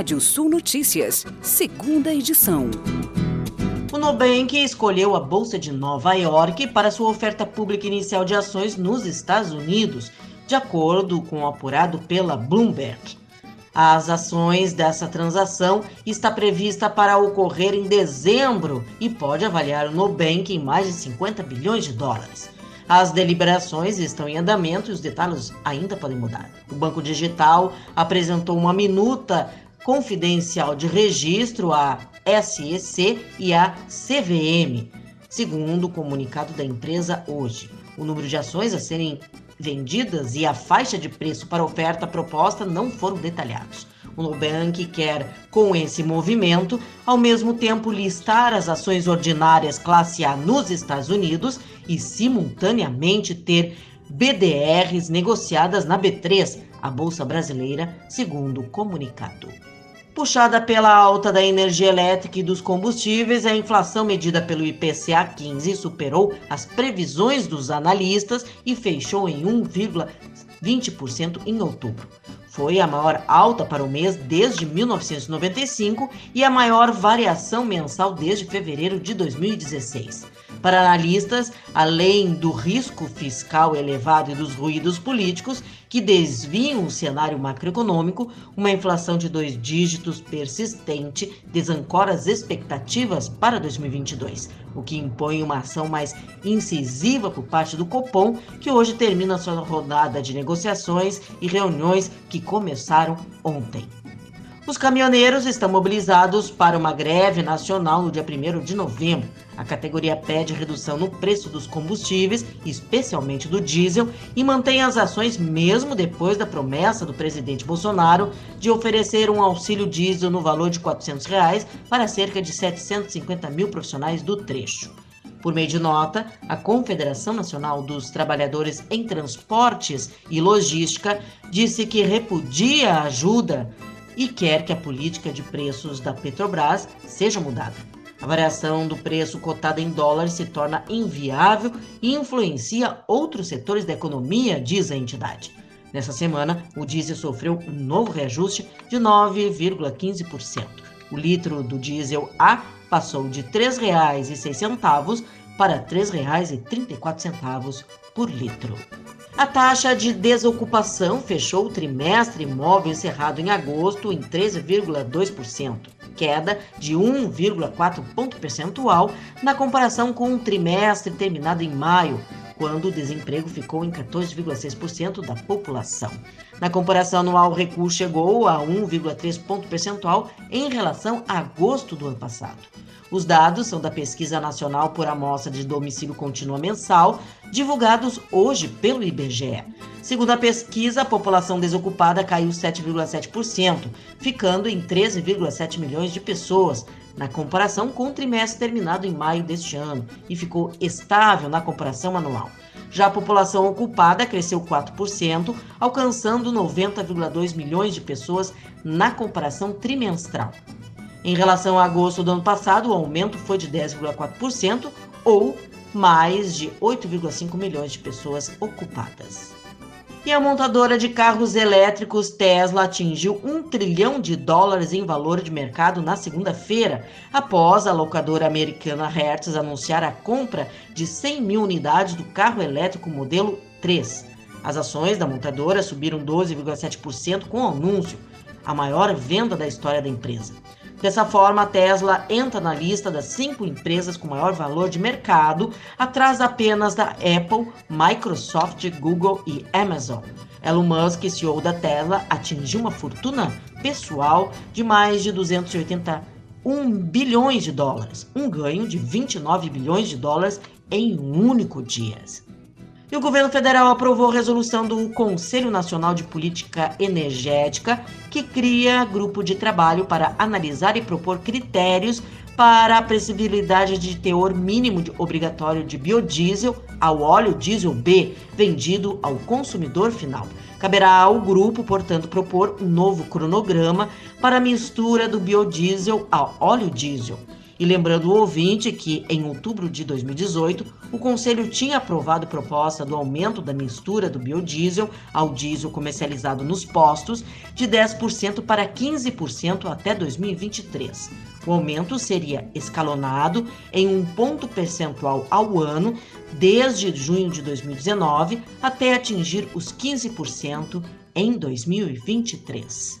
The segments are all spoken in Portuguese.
Rádio Sul Notícias, segunda edição. O Nubank escolheu a Bolsa de Nova York para sua oferta pública inicial de ações nos Estados Unidos, de acordo com o apurado pela Bloomberg. As ações dessa transação está prevista para ocorrer em dezembro e pode avaliar o Nubank em mais de 50 bilhões de dólares. As deliberações estão em andamento e os detalhes ainda podem mudar. O Banco Digital apresentou uma minuta confidencial de registro à SEC e à CVM, segundo o comunicado da empresa hoje. O número de ações a serem vendidas e a faixa de preço para a oferta proposta não foram detalhados. O Nubank quer, com esse movimento, ao mesmo tempo listar as ações ordinárias classe A nos Estados Unidos e, simultaneamente, ter BDRs negociadas na B3, a Bolsa Brasileira, segundo o comunicado. Puxada pela alta da energia elétrica e dos combustíveis, a inflação medida pelo IPCA 15 superou as previsões dos analistas e fechou em 1,20% em outubro. Foi a maior alta para o mês desde 1995 e a maior variação mensal desde fevereiro de 2016. Para analistas, além do risco fiscal elevado e dos ruídos políticos que desviam o cenário macroeconômico, uma inflação de dois dígitos persistente desancora as expectativas para 2022, o que impõe uma ação mais incisiva por parte do Copom, que hoje termina sua rodada de negociações e reuniões que começaram ontem. Os caminhoneiros estão mobilizados para uma greve nacional no dia 1 de novembro. A categoria pede redução no preço dos combustíveis, especialmente do diesel, e mantém as ações mesmo depois da promessa do presidente Bolsonaro de oferecer um auxílio diesel no valor de 400 reais para cerca de 750 mil profissionais do trecho. Por meio de nota, a Confederação Nacional dos Trabalhadores em Transportes e Logística disse que repudia a ajuda e quer que a política de preços da Petrobras seja mudada. A variação do preço cotado em dólares se torna inviável e influencia outros setores da economia, diz a entidade. Nessa semana, o diesel sofreu um novo reajuste de 9,15%. O litro do diesel A passou de R$ 3,06 para R$ 3,34 por litro. A taxa de desocupação fechou o trimestre imóvel encerrado em agosto em 13,2%, queda de 1,4 ponto percentual na comparação com o trimestre terminado em maio, quando o desemprego ficou em 14,6% da população. Na comparação anual, o recuo chegou a 1,3 ponto percentual em relação a agosto do ano passado. Os dados são da Pesquisa Nacional por Amostra de Domicílio Contínua Mensal, divulgados hoje pelo IBGE. Segundo a pesquisa, a população desocupada caiu 7,7%, ficando em 13,7 milhões de pessoas, na comparação com o trimestre terminado em maio deste ano, e ficou estável na comparação anual. Já a população ocupada cresceu 4%, alcançando 90,2 milhões de pessoas na comparação trimestral. Em relação a agosto do ano passado, o aumento foi de 10,4% ou mais de 8,5 milhões de pessoas ocupadas. E a montadora de carros elétricos Tesla atingiu um trilhão de dólares em valor de mercado na segunda-feira, após a locadora americana Hertz anunciar a compra de 100 mil unidades do carro elétrico modelo 3. As ações da montadora subiram 12,7% com o anúncio, a maior venda da história da empresa. Dessa forma, a Tesla entra na lista das cinco empresas com maior valor de mercado, atrás apenas da Apple, Microsoft, Google e Amazon. Elon Musk, CEO da Tesla, atingiu uma fortuna pessoal de mais de 281 bilhões de dólares, um ganho de 29 bilhões de dólares em um único dia. E o governo federal aprovou a resolução do Conselho Nacional de Política Energética, que cria grupo de trabalho para analisar e propor critérios para a previsibilidade de teor mínimo de obrigatório de biodiesel ao óleo diesel B vendido ao consumidor final. Caberá ao grupo, portanto, propor um novo cronograma para a mistura do biodiesel ao óleo diesel E lembrando o ouvinte que, em outubro de 2018, o Conselho tinha aprovado proposta do aumento da mistura do biodiesel ao diesel comercializado nos postos de 10% para 15% até 2023. O aumento seria escalonado em um ponto percentual ao ano desde junho de 2019 até atingir os 15% em 2023.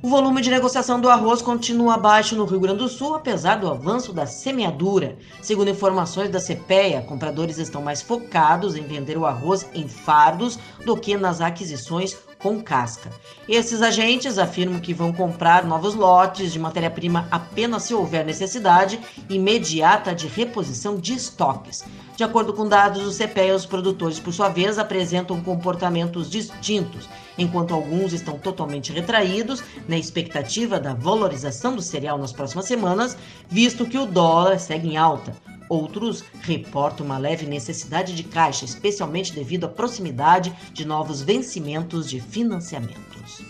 O volume de negociação do arroz continua baixo no Rio Grande do Sul, apesar do avanço da semeadura. Segundo informações da CPEA, compradores estão mais focados em vender o arroz em fardos do que nas aquisições com casca. Esses agentes afirmam que vão comprar novos lotes de matéria-prima apenas se houver necessidade imediata de reposição de estoques. De acordo com dados do CPEA, os produtores, por sua vez, apresentam comportamentos distintos, enquanto alguns estão totalmente retraídos na expectativa da valorização do cereal nas próximas semanas, visto que o dólar segue em alta. Outros reportam uma leve necessidade de caixa, especialmente devido à proximidade de novos vencimentos de financiamentos.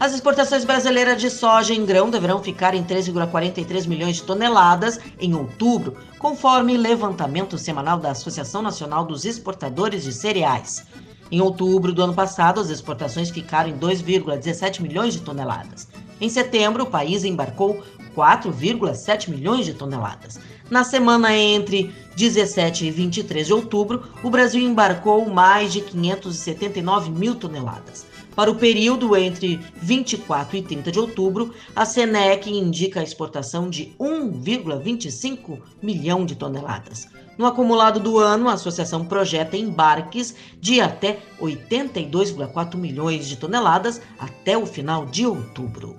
As exportações brasileiras de soja em grão deverão ficar em 3,43 milhões de toneladas em outubro, conforme levantamento semanal da Associação Nacional dos Exportadores de Cereais. Em outubro do ano passado, as exportações ficaram em 2,17 milhões de toneladas. Em setembro, o país embarcou 4,7 milhões de toneladas. Na semana entre 17 e 23 de outubro, o Brasil embarcou mais de 579 mil toneladas. Para o período entre 24 e 30 de outubro, a Senec indica a exportação de 1,25 milhão de toneladas. No acumulado do ano, a associação projeta embarques de até 82,4 milhões de toneladas até o final de outubro.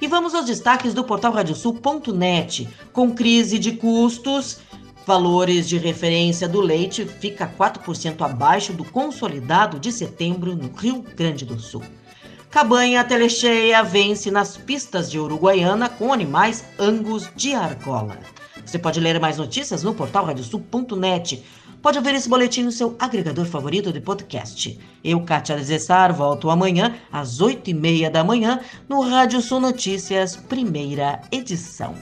E vamos aos destaques do portal radiosul.net. Com crise de custos, valores de referência do leite fica 4% abaixo do consolidado de setembro no Rio Grande do Sul. Cabanha telecheia vence nas pistas de Uruguaiana com animais angus de argola. Você pode ler mais notícias no portal radiosul.net pode ouvir esse boletim no seu agregador favorito de podcast. Eu, Kátia Desessar, volto amanhã às oito e meia da manhã no Rádio Sul Notícias, primeira edição.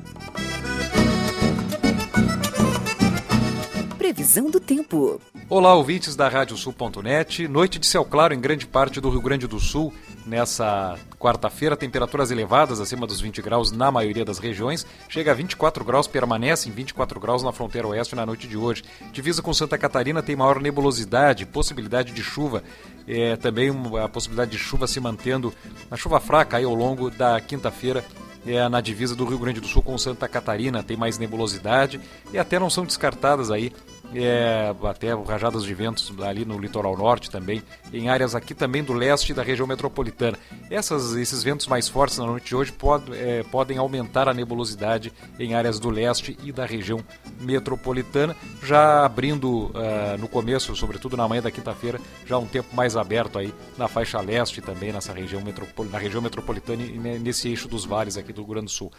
Previsão do tempo. Olá, ouvintes da Radiosul.net. Noite de céu claro em grande parte do Rio Grande do Sul Nessa quarta-feira, temperaturas elevadas, acima dos 20 graus na maioria das regiões. Chega a 24 graus, permanece em 24 graus na fronteira oeste na noite de hoje. Divisa com Santa Catarina tem maior nebulosidade, possibilidade de chuva. É, também a possibilidade de chuva se mantendo, a chuva fraca aí ao longo da quinta-feira é, na divisa do Rio Grande do Sul com Santa Catarina, tem mais nebulosidade e até não são descartadas aí é, até rajadas de ventos ali no litoral norte também, em áreas aqui também do leste da região metropolitana. Essas, esses ventos mais fortes na noite de hoje pod, é, podem aumentar a nebulosidade em áreas do leste e da região metropolitana, já abrindo uh, no começo, sobretudo na manhã da quinta-feira, já um tempo mais aberto aí na faixa leste também, nessa região, metropol na região metropolitana e nesse eixo dos vales aqui do Rio Grande do Sul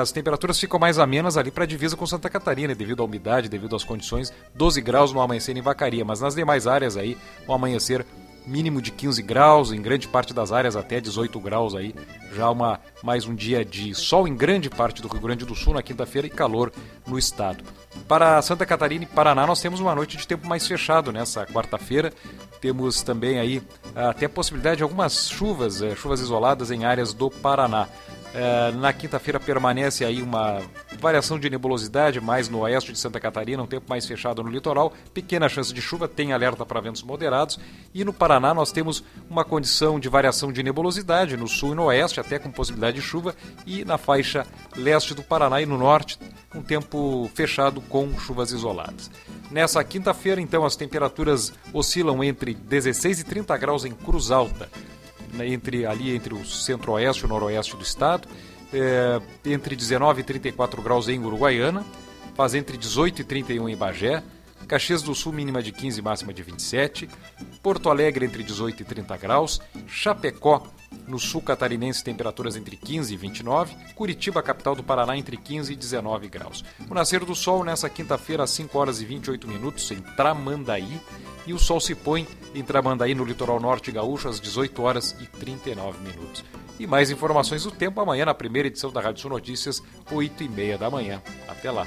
as temperaturas ficam mais amenas ali para a divisa com Santa Catarina, devido à umidade, devido às condições. 12 graus no amanhecer em Vacaria, mas nas demais áreas aí, o amanhecer mínimo de 15 graus, em grande parte das áreas até 18 graus aí. Já uma mais um dia de sol em grande parte do Rio Grande do Sul na quinta-feira e calor no estado. Para Santa Catarina e Paraná nós temos uma noite de tempo mais fechado nessa quarta-feira. Temos também aí até a possibilidade de algumas chuvas, eh, chuvas isoladas em áreas do Paraná. É, na quinta-feira permanece aí uma variação de nebulosidade mais no oeste de Santa Catarina, um tempo mais fechado no litoral, pequena chance de chuva, tem alerta para ventos moderados. E no Paraná nós temos uma condição de variação de nebulosidade no sul e no oeste, até com possibilidade de chuva, e na faixa leste do Paraná e no norte, um tempo fechado com chuvas isoladas. Nessa quinta-feira, então, as temperaturas oscilam entre 16 e 30 graus em Cruz Alta entre ali entre o centro-oeste e o noroeste do estado, é, entre 19 e 34 graus em Uruguaiana, faz entre 18 e 31 em Bagé, Caxias do Sul mínima de 15 máxima de 27, Porto Alegre entre 18 e 30 graus, Chapecó no sul catarinense, temperaturas entre 15 e 29. Curitiba, capital do Paraná, entre 15 e 19 graus. O nascer do sol nessa quinta-feira, às 5 horas e 28 minutos, em Tramandaí. E o sol se põe em Tramandaí, no litoral norte gaúcho, às 18 horas e 39 minutos. E mais informações do tempo amanhã na primeira edição da Rádio Sul Notícias, 8 e meia da manhã. Até lá.